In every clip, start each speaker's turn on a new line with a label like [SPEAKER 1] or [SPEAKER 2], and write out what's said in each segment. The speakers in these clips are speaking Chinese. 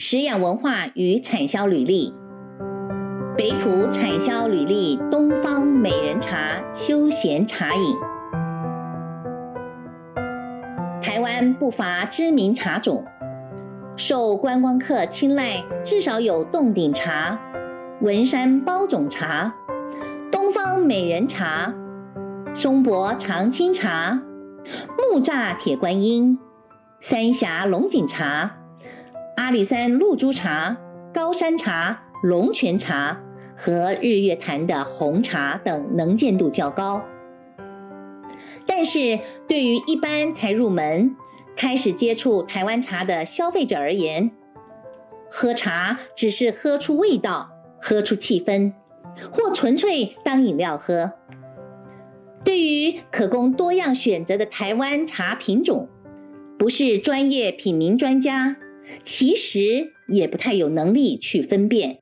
[SPEAKER 1] 食养文化与产销履历。北埔产销履历东方美人茶休闲茶饮。台湾不乏知名茶种，受观光客青睐，至少有洞顶茶、文山包种茶、东方美人茶、松柏长青茶、木栅铁观音、三峡龙井茶。阿里山露珠茶、高山茶、龙泉茶和日月潭的红茶等能见度较高，但是对于一般才入门、开始接触台湾茶的消费者而言，喝茶只是喝出味道、喝出气氛，或纯粹当饮料喝。对于可供多样选择的台湾茶品种，不是专业品茗专家。其实也不太有能力去分辨。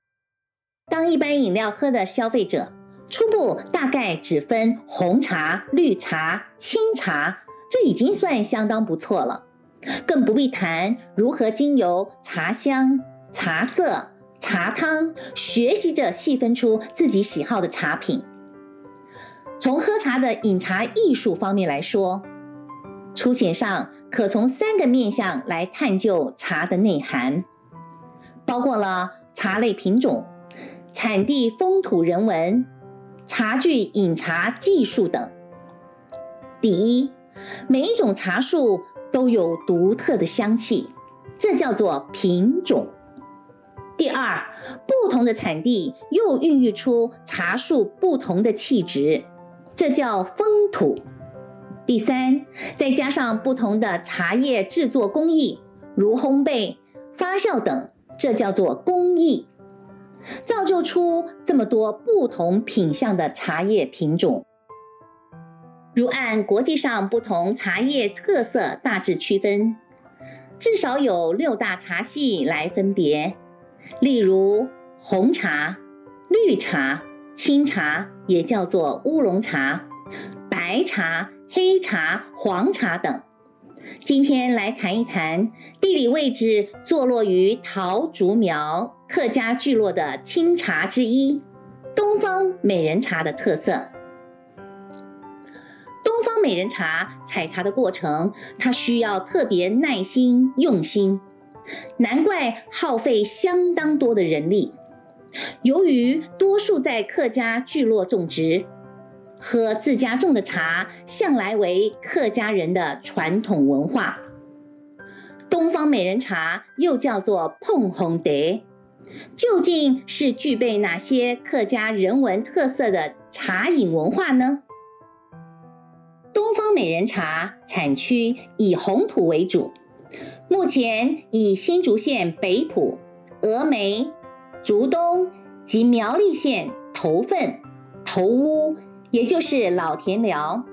[SPEAKER 1] 当一般饮料喝的消费者，初步大概只分红茶、绿茶、清茶，这已经算相当不错了。更不必谈如何经由茶香、茶色、茶汤，学习着细分出自己喜好的茶品。从喝茶的饮茶艺术方面来说，粗浅上可从三个面向来探究茶的内涵，包括了茶类品种、产地风土人文、茶具饮茶技术等。第一，每一种茶树都有独特的香气，这叫做品种。第二，不同的产地又孕育出茶树不同的气质，这叫风土。第三，再加上不同的茶叶制作工艺，如烘焙、发酵等，这叫做工艺，造就出这么多不同品相的茶叶品种。如按国际上不同茶叶特色大致区分，至少有六大茶系来分别，例如红茶、绿茶、清茶，也叫做乌龙茶、白茶。黑茶、黄茶等，今天来谈一谈地理位置坐落于桃竹苗客家聚落的清茶之一——东方美人茶的特色。东方美人茶采茶的过程，它需要特别耐心用心，难怪耗费相当多的人力。由于多数在客家聚落种植。喝自家种的茶，向来为客家人的传统文化。东方美人茶又叫做碰红蝶，究竟是具备哪些客家人文特色的茶饮文化呢？东方美人茶产区以红土为主，目前以新竹县北埔、峨眉、竹东及苗栗县头份、头屋。也就是老田寮、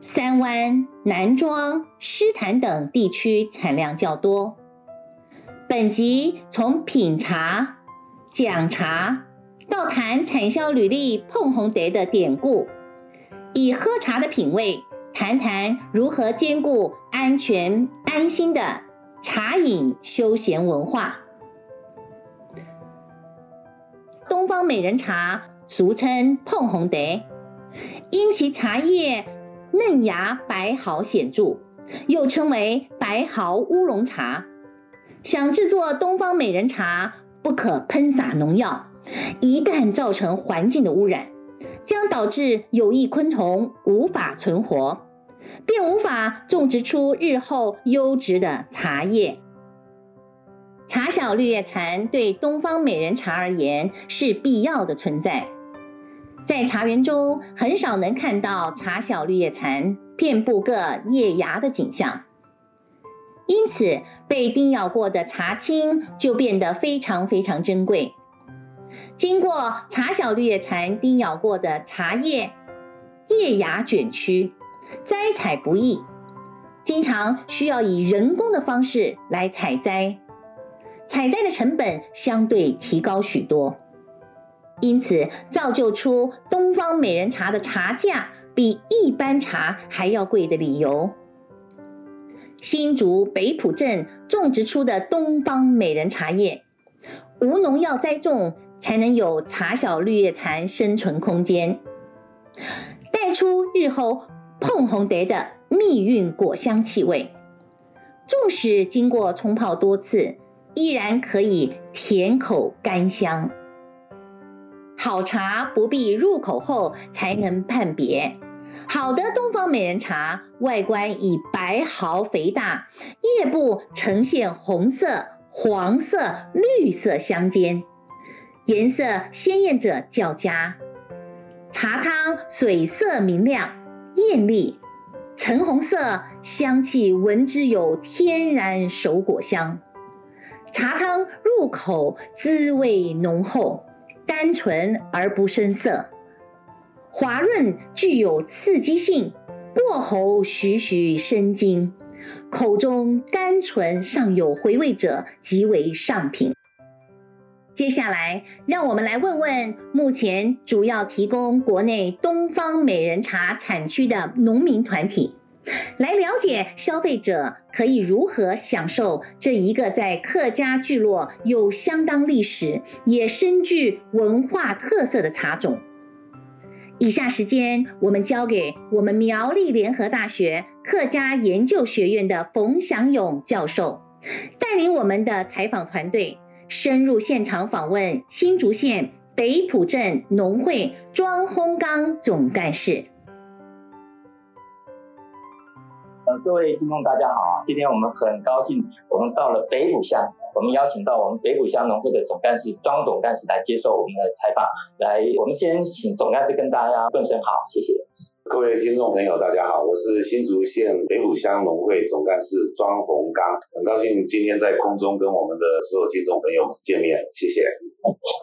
[SPEAKER 1] 三湾、南庄、狮潭等地区产量较多。本集从品茶、讲茶到谈产销履历椪烘茶的典故，以喝茶的品味谈谈如何兼顾安全安心的茶饮休闲文化。东方美人茶俗称椪烘茶。因其茶叶嫩芽白毫显著，又称为白毫乌龙茶。想制作东方美人茶，不可喷洒农药，一旦造成环境的污染，将导致有益昆虫无法存活，便无法种植出日后优质的茶叶。茶小绿叶蝉对东方美人茶而言是必要的存在。在茶园中，很少能看到茶小绿叶蝉遍布各叶芽的景象，因此被叮咬过的茶青就变得非常非常珍贵。经过茶小绿叶蝉叮咬过的茶叶，叶芽卷曲，摘采不易，经常需要以人工的方式来采摘，采摘的成本相对提高许多。因此，造就出东方美人茶的茶价比一般茶还要贵的理由。新竹北埔镇种植出的东方美人茶叶，无农药栽种才能有茶小绿叶蝉生存空间，带出日后碰红蝶的蜜韵果香气味。纵使经过冲泡多次，依然可以甜口甘香。好茶不必入口后才能判别。好的东方美人茶，外观以白毫肥大，叶部呈现红色、黄色、绿色相间，颜色鲜艳者较佳。茶汤水色明亮、艳丽，橙红色，香气闻之有天然熟果香。茶汤入口滋味浓厚，单纯而不生涩。滑润具有刺激性，过喉徐徐生津，口中甘醇尚有回味者，即为上品。接下来，让我们来问问目前主要提供国内东方美人茶产区的农民团体，来了解消费者可以如何享受这一个在客家聚落有相当历史，也深具文化特色的茶种。以下时间，我们交给我们苗栗联合大学客家研究学院的冯祥勇教授，带领我们的采访团队深入现场访问新竹县北埔镇农会庄鸿刚总干事。
[SPEAKER 2] 各位听众大家好，今天我们很高兴，我们到了北埔乡。我们邀请到我们北埔乡农会的总干事庄总干事来接受我们的采访。来，我们先请总干事跟大家问声好，谢谢。
[SPEAKER 3] 各位听众朋友，大家好，我是新竹县北埔乡农会总干事庄鸿刚，很高兴今天在空中跟我们的所有听众朋友们见面，谢谢。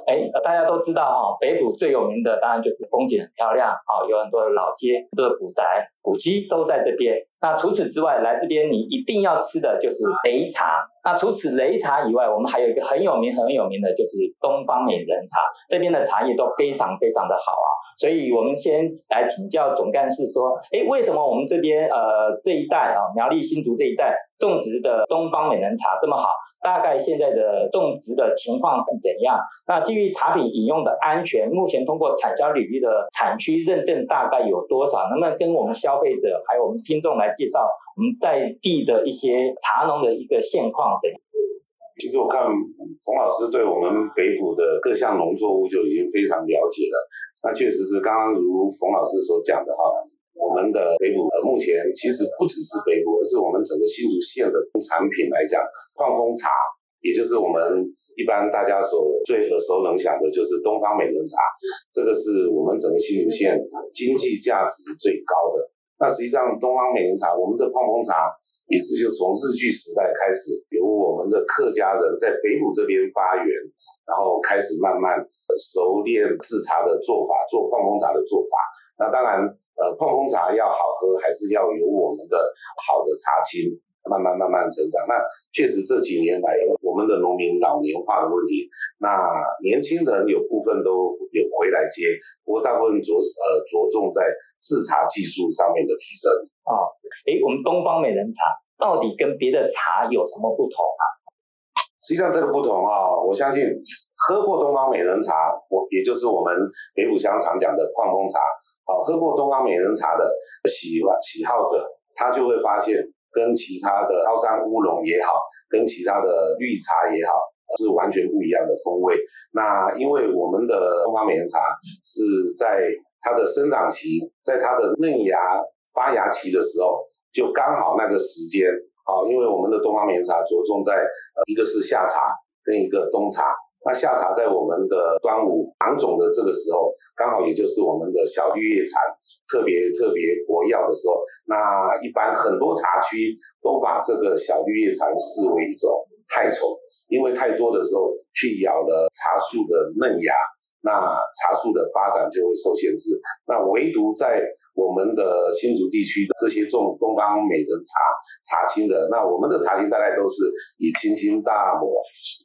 [SPEAKER 2] 哎，大家都知道哈，北埔最有名的当然就是风景很漂亮啊，有很多的老街、很多的古宅、古迹都在这边。那除此之外，来这边你一定要吃的就是擂茶。那除此擂茶以外，我们还有一个很有名、很有名的，就是东方美人茶。这边的茶叶都非常非常的好啊，所以我们先来请教总干事说，哎，为什么我们这边呃这一代啊，苗栗新竹这一代种植的东方美人茶这么好？大概现在的种植的情况是怎样？那基于茶品饮用的安全，目前通过产销领域的产区认证大概有多少？能不能跟我们消费者还有我们听众来介绍我们在地的一些茶农的一个现况怎样？
[SPEAKER 3] 其实我看冯老师对我们北埔的各项农作物就已经非常了解了。那确实是刚刚如冯老师所讲的哈，我们的北埔呃目前其实不只是北埔，而是我们整个新竹县的产品来讲，矿风茶，也就是我们一般大家所最耳熟能详的，就是东方美人茶，这个是我们整个新竹县经济价值最高的。那实际上，东方美人茶，我们的矿风茶也是就从日据时代开始，由我们的客家人在北埔这边发源，然后开始慢慢熟练制茶的做法，做矿风茶的做法。那当然，呃，椪风茶要好喝，还是要有我们的好的茶青。慢慢慢慢成长，那确实这几年来，我们的农民老年化的问题，那年轻人有部分都有回来接，不过大部分着呃着重在制茶技术上面的提升
[SPEAKER 2] 啊。诶，我们东方美人茶到底跟别的茶有什么不同啊？
[SPEAKER 3] 实际上这个不同啊，我相信喝过东方美人茶，我也就是我们北埔乡常讲的矿风茶，啊，喝过东方美人茶的喜欢喜好者，他就会发现。跟其他的高山乌龙也好，跟其他的绿茶也好，是完全不一样的风味。那因为我们的东方美人茶是在它的生长期，在它的嫩芽发芽期的时候，就刚好那个时间啊，因为我们的东方美人茶着重在呃一个是夏茶跟一个冬茶。那夏茶在我们的端午芒种的这个时候，刚好也就是我们的小绿叶蝉特别特别活跃的时候。那一般很多茶区都把这个小绿叶蝉视为一种害虫，因为太多的时候去咬了茶树的嫩芽，那茶树的发展就会受限制。那唯独在我们的新竹地区的这些种东方美人茶茶青的，那我们的茶青大概都是以青青大抹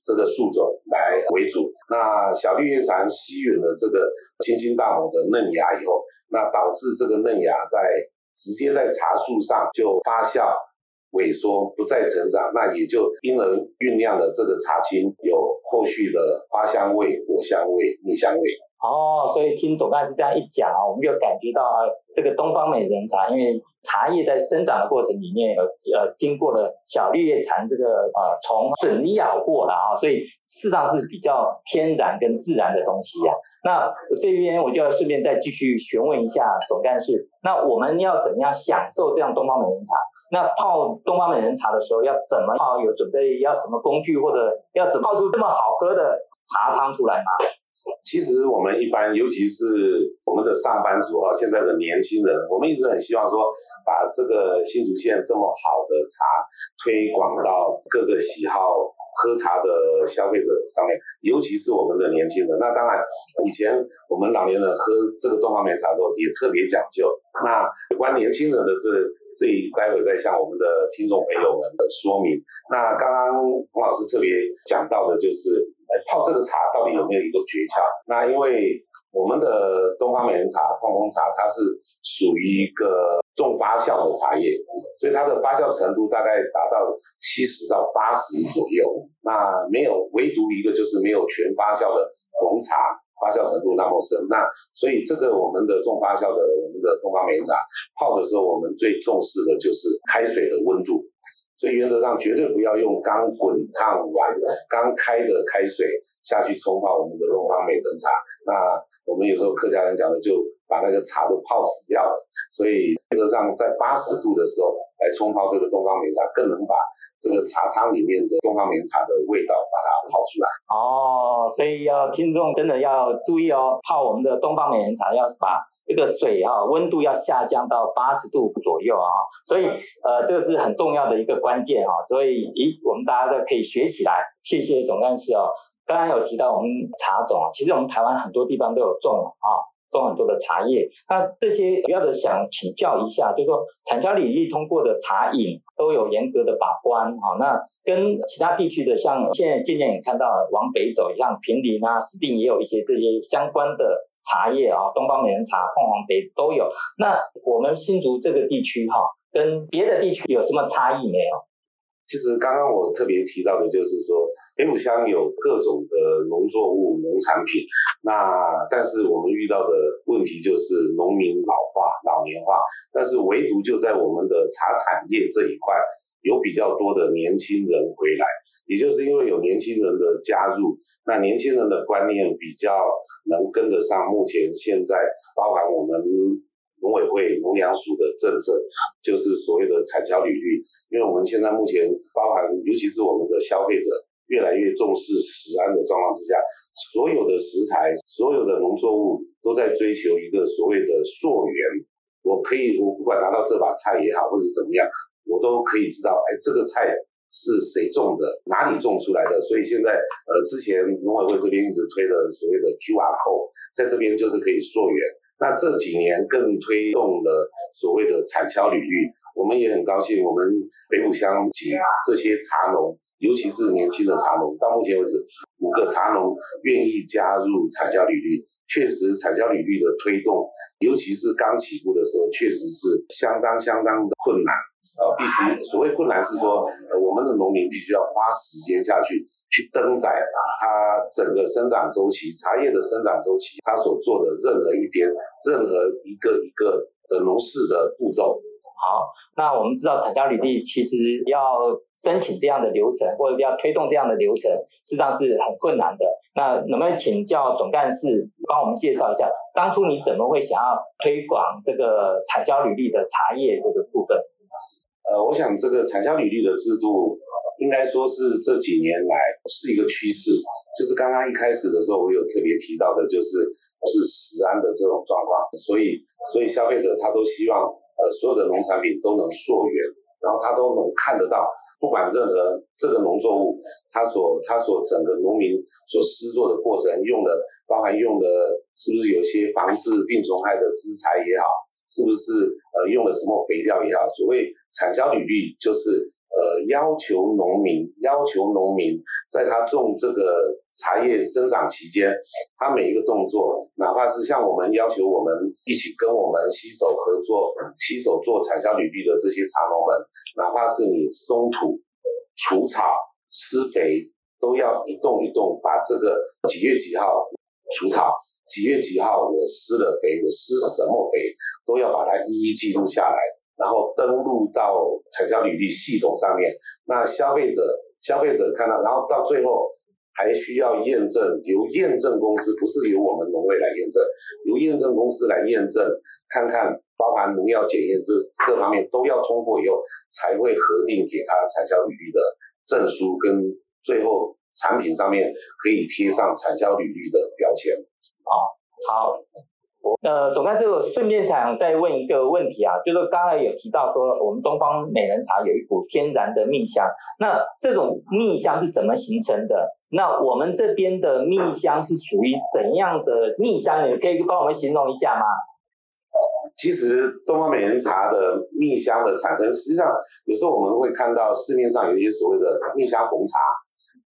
[SPEAKER 3] 这个树种来为主。那小绿叶蝉吸吮了这个青青大抹的嫩芽以后，那导致这个嫩芽在直接在茶树上就发酵，萎缩，不再成长，那也就因而酝酿了这个茶青有后续的花香味、果香味、蜜香味。
[SPEAKER 2] 哦，所以听总干事这样一讲啊，我们就感觉到啊，这个东方美人茶，因为茶叶在生长的过程里面有呃经过了小绿叶蝉这个呃虫损咬过了啊，所以事实上是比较天然跟自然的东西呀、那这边我就要顺便再继续询问一下总干事，那我们要怎样享受这样东方美人茶？那泡东方美人茶的时候要怎么泡？有准备要什么工具，或者要怎么泡出这么好喝的茶汤出来吗？
[SPEAKER 3] 其实我们一般，尤其是我们的上班族啊，现在的年轻人，我们一直很希望说，把这个新竹县这么好的茶推广到各个喜好喝茶的消费者上面，尤其是我们的年轻人。那当然，以前我们老年人喝这个东方美人茶之后也特别讲究。那有关年轻人的这这一，待会再向我们的听众朋友们的说明。那刚刚冯老师特别讲到的就是。泡这个茶到底有没有一个诀窍？那因为我们的东方美人茶、矿工茶，它是属于一个重发酵的茶叶，所以它的发酵程度大概达到七十到八十左右。那没有，唯独一个就是没有全发酵的红茶，发酵程度那么深。那所以这个我们的重发酵的我们的东方美人茶泡的时候，我们最重视的就是开水的温度。所以原则上绝对不要用刚滚烫完、刚开的开水下去冲泡我们的东方美人茶。那我们有时候客家人讲的，就把那个茶都泡死掉了。所以原则上在八十度的时候来冲泡这个东方美茶，更能把这个茶汤里面的东方美茶的味道把它泡出来。
[SPEAKER 2] 哦，所以要听众真的要注意哦，泡我们的东方美人茶要把这个水哈、温度要下降到八十度左右啊。所以呃，这个是很重要的一个关。键哈，所以咦，我们大家都可以学起来。谢谢总干事哦。刚刚有提到我们茶种啊，其实我们台湾很多地方都有种啊，种很多的茶叶。那这些主要的想请教一下，就是说产销领域通过的茶饮都有严格的把关啊。那跟其他地区的，像现在渐渐也看到往北走，像平林啊、石碇也有一些这些相关的茶叶啊，东方美人茶、凤凰北都有。那我们新竹这个地区哈。跟别的地区有什么差异没有？
[SPEAKER 3] 其实刚刚我特别提到的就是说，北埔乡有各种的农作物、农产品，那但是我们遇到的问题就是农民老化、老年化，但是唯独就在我们的茶产业这一块，有比较多的年轻人回来，也就是因为有年轻人的加入，那年轻人的观念比较能跟得上目前现在包含我们。农委会农粮署的政策就是所谓的产销履历，因为我们现在目前包含，尤其是我们的消费者越来越重视食安的状况之下，所有的食材、所有的农作物都在追求一个所谓的溯源。我可以，我不管拿到这把菜也好，或者怎么样，我都可以知道，哎，这个菜是谁种的，哪里种出来的。所以现在，呃，之前农委会这边一直推的所谓的 QR code，在这边就是可以溯源。那这几年更推动了所谓的产销领域，我们也很高兴，我们北埔乡及这些茶农，尤其是年轻的茶农，到目前为止五个茶农愿意加入产销履历，确实产销履历的推动，尤其是刚起步的时候，确实是相当相当的困难。呃，必须所谓困难是说，呃，我们的农民必须要花时间下去去登载它整个生长周期，茶叶的生长周期，它所做的任何一点，任何一个一个的农事的步骤。
[SPEAKER 2] 好，那我们知道产销履历其实要申请这样的流程，或者要推动这样的流程，实际上是很困难的。那能不能请教总干事帮我们介绍一下，当初你怎么会想要推广这个产销履历的茶叶这个部分？
[SPEAKER 3] 呃，我想这个产销履历的制度，应该说是这几年来是一个趋势。就是刚刚一开始的时候，我有特别提到的，就是是食安的这种状况，所以所以消费者他都希望，呃，所有的农产品都能溯源，然后他都能看得到，不管任何这个农作物，他所他所整个农民所施作的过程，用的包含用的是不是有些防治病虫害的资材也好。是不是呃用了什么肥料也好，所谓产销履历就是呃要求农民要求农民在他种这个茶叶生长期间，他每一个动作，哪怕是像我们要求我们一起跟我们携手合作、携手做产销履历的这些茶农们，哪怕是你松土、除草、施肥，都要一动一动把这个几月几号除草。几月几号我施了肥，我施什么肥，都要把它一一记录下来，然后登录到产销履历系统上面。那消费者消费者看到，然后到最后还需要验证，由验证公司，不是由我们农委来验证，由验证公司来验证，看看包含农药检验这各方面都要通过以后，才会核定给他产销履历的证书，跟最后产品上面可以贴上产销履历的标签。
[SPEAKER 2] 啊，好，呃，总干事，我顺便想再问一个问题啊，就是刚才有提到说，我们东方美人茶有一股天然的蜜香，那这种蜜香是怎么形成的？那我们这边的蜜香是属于怎样的蜜香？你可以帮我们形容一下吗？
[SPEAKER 3] 其实东方美人茶的蜜香的产生，实际上有时候我们会看到市面上有一些所谓的蜜香红茶。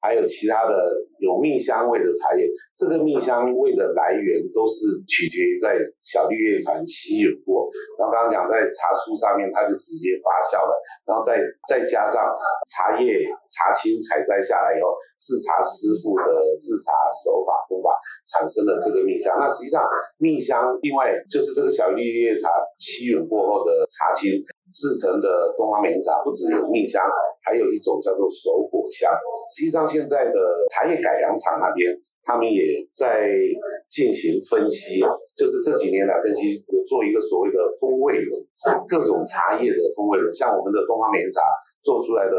[SPEAKER 3] 还有其他的有蜜香味的茶叶，这个蜜香味的来源都是取决于在小绿叶蝉吸引过，然后刚刚讲在茶树上面，它就直接发酵了，然后再再加上茶叶茶青采摘下来以后，制茶师傅的制茶手法方法产生了这个蜜香。那实际上蜜香另外就是这个小绿叶茶吸引过后的茶青。制成的东方美人茶不只有蜜香，还有一种叫做熟果香。实际上，现在的茶叶改良厂那边，他们也在进行分析，就是这几年来分析，有做一个所谓的风味轮，各种茶叶的风味轮。像我们的东方美人茶做出来的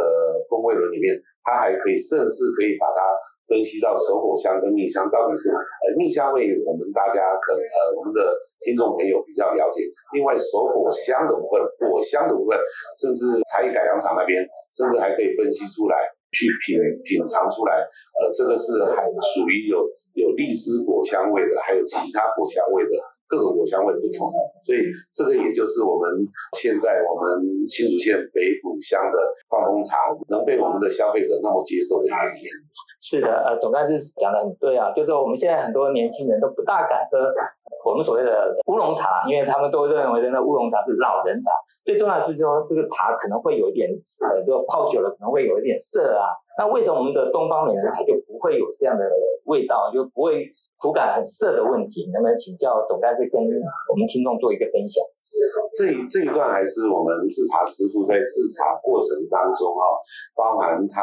[SPEAKER 3] 风味轮里面，它还可以，甚至可以把它。分析到熟果香跟蜜香到底是呃蜜香味，我们大家可能呃我们的听众朋友比较了解。另外熟果香的部分，果香的部分，甚至茶叶改良厂那边，甚至还可以分析出来，去品品尝出来，呃这个是还属于有有荔枝果香味的，还有其他果香味的。各种果香味不同，所以这个也就是我们现在我们新竹县北埔乡的矿风茶能被我们的消费者那么接受的原因。
[SPEAKER 2] 是的，呃，总干事讲的很对啊，就是我们现在很多年轻人都不大敢喝我们所谓的乌龙茶，因为他们都认为那乌龙茶是老人茶。最重要的是说，这个茶可能会有一点，呃，就泡久了可能会有一点涩啊。那为什么我们的东方美人茶就不会有这样的味道，就不会口感很涩的问题？能不能请教总干事跟我们听众做一个分享？
[SPEAKER 3] 这这一段还是我们制茶师傅在制茶过程当中哈，包含他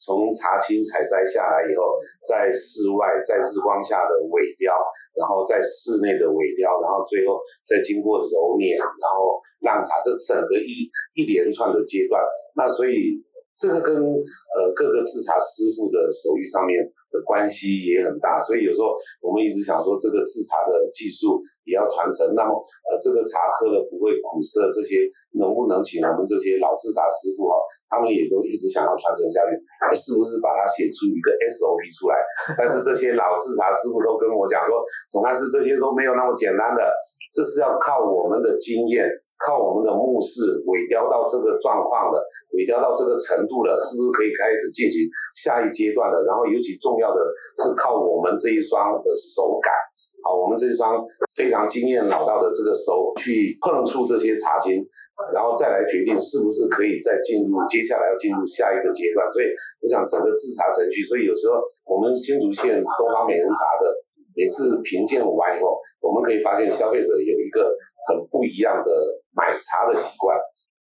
[SPEAKER 3] 从茶青采摘下来以后，在室外在日光下的萎凋，然后在室内的萎凋，然后最后再经过揉捻，然后让茶这整个一一连串的阶段，那所以。这个跟呃各个制茶师傅的手艺上面的关系也很大，所以有时候我们一直想说，这个制茶的技术也要传承。那么呃这个茶喝了不会苦涩，这些能不能请我们这些老制茶师傅哈，他们也都一直想要传承下去，是不是把它写出一个 SOP 出来？但是这些老制茶师傅都跟我讲说，总还是这些都没有那么简单的，这是要靠我们的经验。靠我们的目视萎凋到这个状况了，萎凋到这个程度了，是不是可以开始进行下一阶段了？然后尤其重要的是靠我们这一双的手感，好，我们这一双非常经验老道的这个手去碰触这些茶青，然后再来决定是不是可以再进入接下来要进入下一个阶段。所以我想整个制茶程序，所以有时候我们新竹县东方美人茶的每次评鉴完以后，我们可以发现消费者有一个。很不一样的买茶的习惯，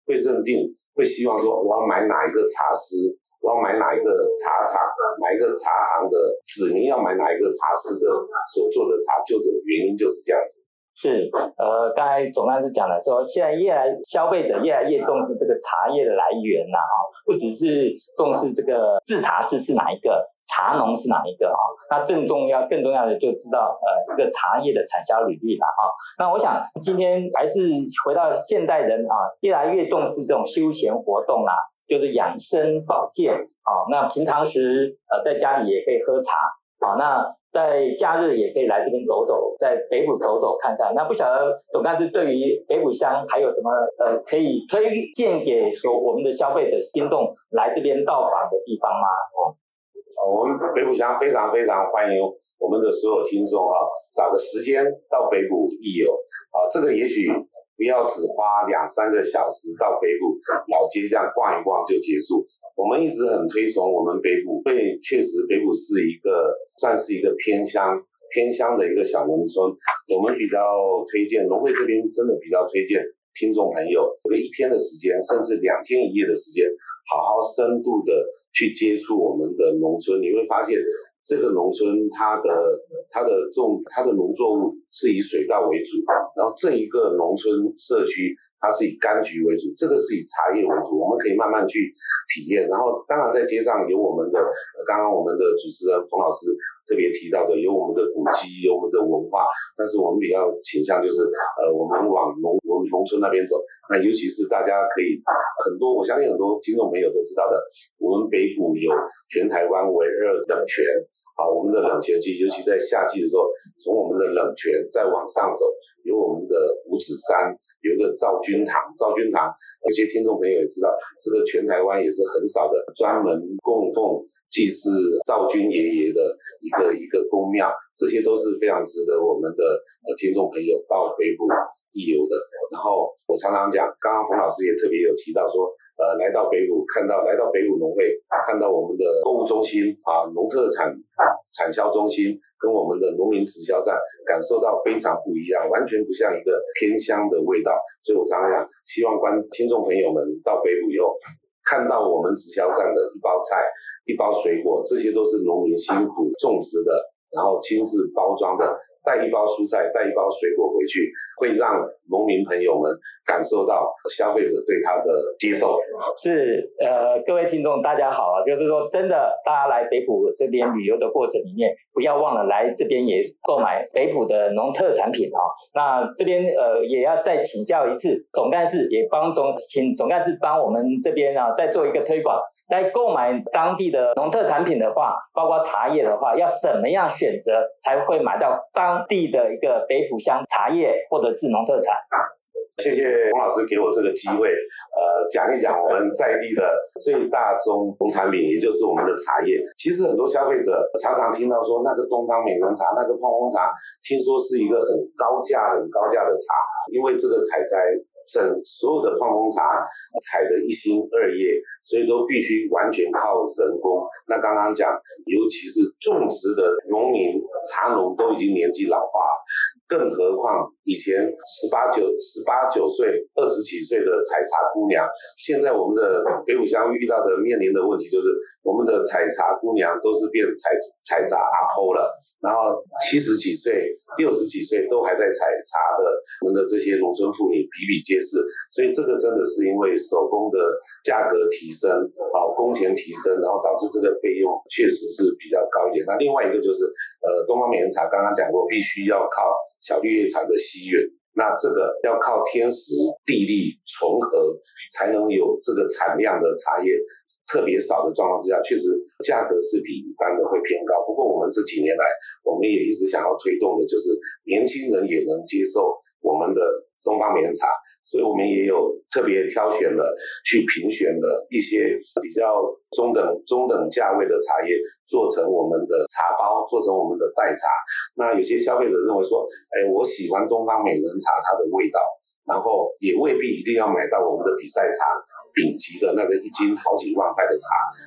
[SPEAKER 3] 会认定，会希望说，我要买哪一个茶师，我要买哪一个茶厂，买一个茶行的指明要买哪一个茶师的所做的茶，就是原因就是这样子。
[SPEAKER 2] 是，呃，刚才总干事讲了说，现在越来消费者越来越重视这个茶叶的来源呐，啊，不只是重视这个制茶师是哪一个，茶农是哪一个啊，那更重要、更重要的就知道，呃，这个茶叶的产销履历了啊。那我想今天还是回到现代人啊，越来越重视这种休闲活动啦，就是养生保健啊。那平常时呃在家里也可以喝茶。好，那在假日也可以来这边走走，在北埔走走看看。那不晓得总干事对于北埔乡还有什么呃可以推荐给说我们的消费者听众来这边到访的地方吗？哦，
[SPEAKER 3] 我们北埔乡非常非常欢迎我们的所有听众哈，找个时间到北埔一游啊，这个也许。不要只花两三个小时到北部老街这样逛一逛就结束。我们一直很推崇我们北部，因为确实北部是一个算是一个偏乡偏乡的一个小农村。我们比较推荐农会这边真的比较推荐听众朋友，有一天的时间，甚至两天一夜的时间，好好深度的去接触我们的农村，你会发现。这个农村它的它的种它的农作物是以水稻为主，然后这一个农村社区它是以柑橘为主，这个是以茶叶为主，我们可以慢慢去体验。然后当然在街上有我们的，刚刚我们的主持人冯老师特别提到的，有我们的古迹，有我们的文化，但是我们比较倾向就是呃我们往农从农村那边走。那尤其是大家可以很多，我相信很多听众朋友都知道的，我们北埔有全台湾唯二冷泉。啊，我们的冷泉季，尤其在夏季的时候，从我们的冷泉再往上走，有我们的五指山，有一个赵君堂。赵君堂，有些听众朋友也知道，这个全台湾也是很少的专门供奉祭祀赵君爷爷的一个一个宫庙，这些都是非常值得我们的呃听众朋友到北埔一游的。然后我常常讲，刚刚冯老师也特别有提到说。呃，来到北埔，看到来到北埔农会，看到我们的购物中心啊，农特产产销中心，跟我们的农民直销站，感受到非常不一样，完全不像一个偏乡的味道。所以我常常讲，希望观听众朋友们到北埔以后，看到我们直销站的一包菜、一包水果，这些都是农民辛苦种植的，然后亲自包装的。带一包蔬菜，带一包水果回去，会让农民朋友们感受到消费者对他的接受。
[SPEAKER 2] 是，呃，各位听众大家好啊，就是说真的，大家来北浦这边旅游的过程里面，不要忘了来这边也购买北浦的农特产品啊。那这边呃也要再请教一次总干事，也帮总请总干事帮我们这边啊再做一个推广。来购买当地的农特产品的话，包括茶叶的话，要怎么样选择才会买到当地的一个北浦乡茶叶或者是农特产？
[SPEAKER 3] 谢谢洪老师给我这个机会，呃，讲一讲我们在地的最大宗农产品，也就是我们的茶叶。其实很多消费者常常听到说，那个东方美人茶，那个泡风茶，听说是一个很高价、很高价的茶，因为这个采摘。整所有的矿风茶采的一心二叶，所以都必须完全靠人工。那刚刚讲，尤其是种植的农民茶农都已经年纪老化了，更何况以前十八九、十八九岁、二十几岁的采茶姑娘，现在我们的北五乡遇到的面临的问题就是，我们的采茶姑娘都是变采采茶阿婆了，然后七十几岁、六十几岁都还在采茶的，我们的这些农村妇女比比皆是，所以这个真的是因为手工的价格提升，啊，工钱提升，然后导致这个费用确实是比较高一点。那另外一个就是，呃，东方美人茶刚刚讲过，必须要靠小绿叶茶的吸吮，那这个要靠天时地利重合，才能有这个产量的茶叶特别少的状况之下，确实价格是比一般的会偏高。不过我们这几年来，我们也一直想要推动的就是年轻人也能接受我们的。东方美人茶，所以我们也有特别挑选了去评选的一些比较中等中等价位的茶叶，做成我们的茶包，做成我们的代茶。那有些消费者认为说，哎，我喜欢东方美人茶它的味道，然后也未必一定要买到我们的比赛茶。顶级的那个一斤好几万块的茶，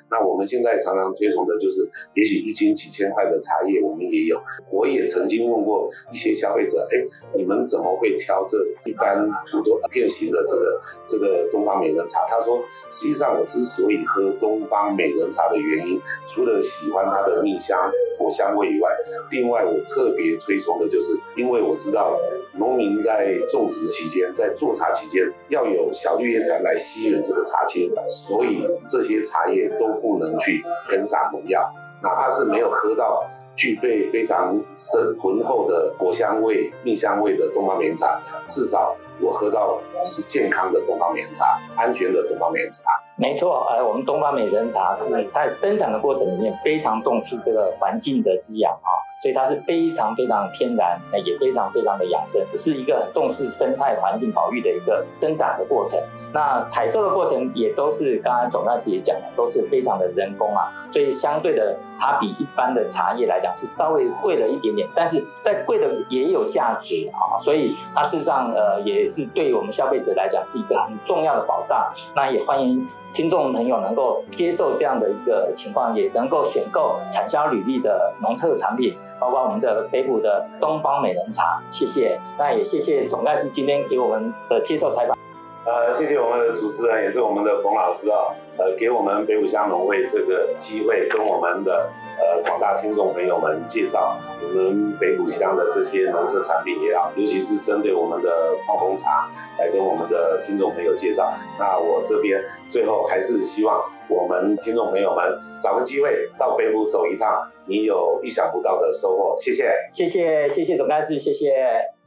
[SPEAKER 3] 那我们现在常常推崇的就是，也许一斤几千块的茶叶我们也有。我也曾经问过一些消费者，哎，你们怎么会挑这一般普通片型的这个这个东方美人茶？他说，实际上我之所以喝东方美人茶的原因，除了喜欢它的蜜香果香味以外，另外我特别推崇的就是，因为我知道农民在种植期间，在做茶期间，要有小绿叶蝉来吸引这个茶青，所以这些茶叶都不能去喷洒农药，哪怕是没有喝到具备非常深浑厚的果香味、蜜香味的东方美人茶，至少我喝到是健康的东方美人茶，安全的东方美人茶。
[SPEAKER 2] 没错，呃，我们东方美人茶是在生产的过程里面非常重视这个环境的滋养啊。所以它是非常非常天然，那也非常非常的养生，是一个很重视生态环境保育的一个生长的过程。那采收的过程也都是刚刚总干事也讲了，都是非常的人工啊，所以相对的，它比一般的茶叶来讲是稍微贵了一点点，但是在贵的也有价值啊，所以它事实上呃也也是对我们消费者来讲是一个很重要的保障。那也欢迎听众朋友能够接受这样的一个情况，也能够选购产销履历的农特产品，包括我们的北埔的东方美人茶。谢谢，那也谢谢总干事今天给我们的接受采访。
[SPEAKER 3] 呃，谢谢我们的主持人，也是我们的冯老师啊，呃，给我们北埔乡农会这个机会，跟我们的呃广大听众朋友们介绍我们北埔乡的这些农特产品也好，尤其是针对我们的泡红茶，来跟我们的听众朋友介绍。那我这边最后还是希望我们听众朋友们找个机会到北埔走一趟，你有意想不到的收获。谢谢，
[SPEAKER 2] 谢谢，谢谢总干事，谢谢。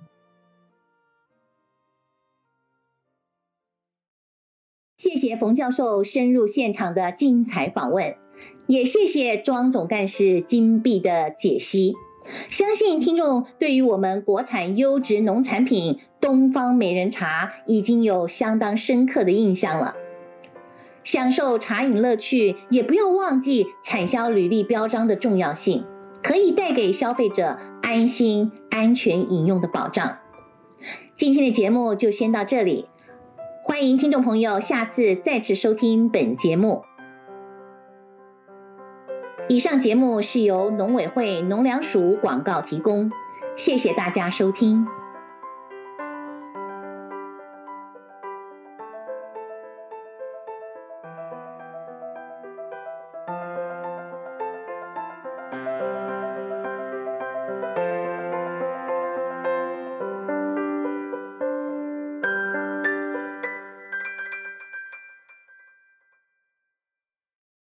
[SPEAKER 1] 谢谢冯教授深入现场的精彩访问，也谢谢庄总干事金币的解析。相信听众对于我们国产优质农产品东方美人茶已经有相当深刻的印象了。享受茶饮乐趣，也不要忘记产销履历标章的重要性，可以带给消费者安心、安全饮用的保障。今天的节目就先到这里。欢迎听众朋友下次再次收听本节目。以上节目是由农委会农粮署广告提供，谢谢大家收听。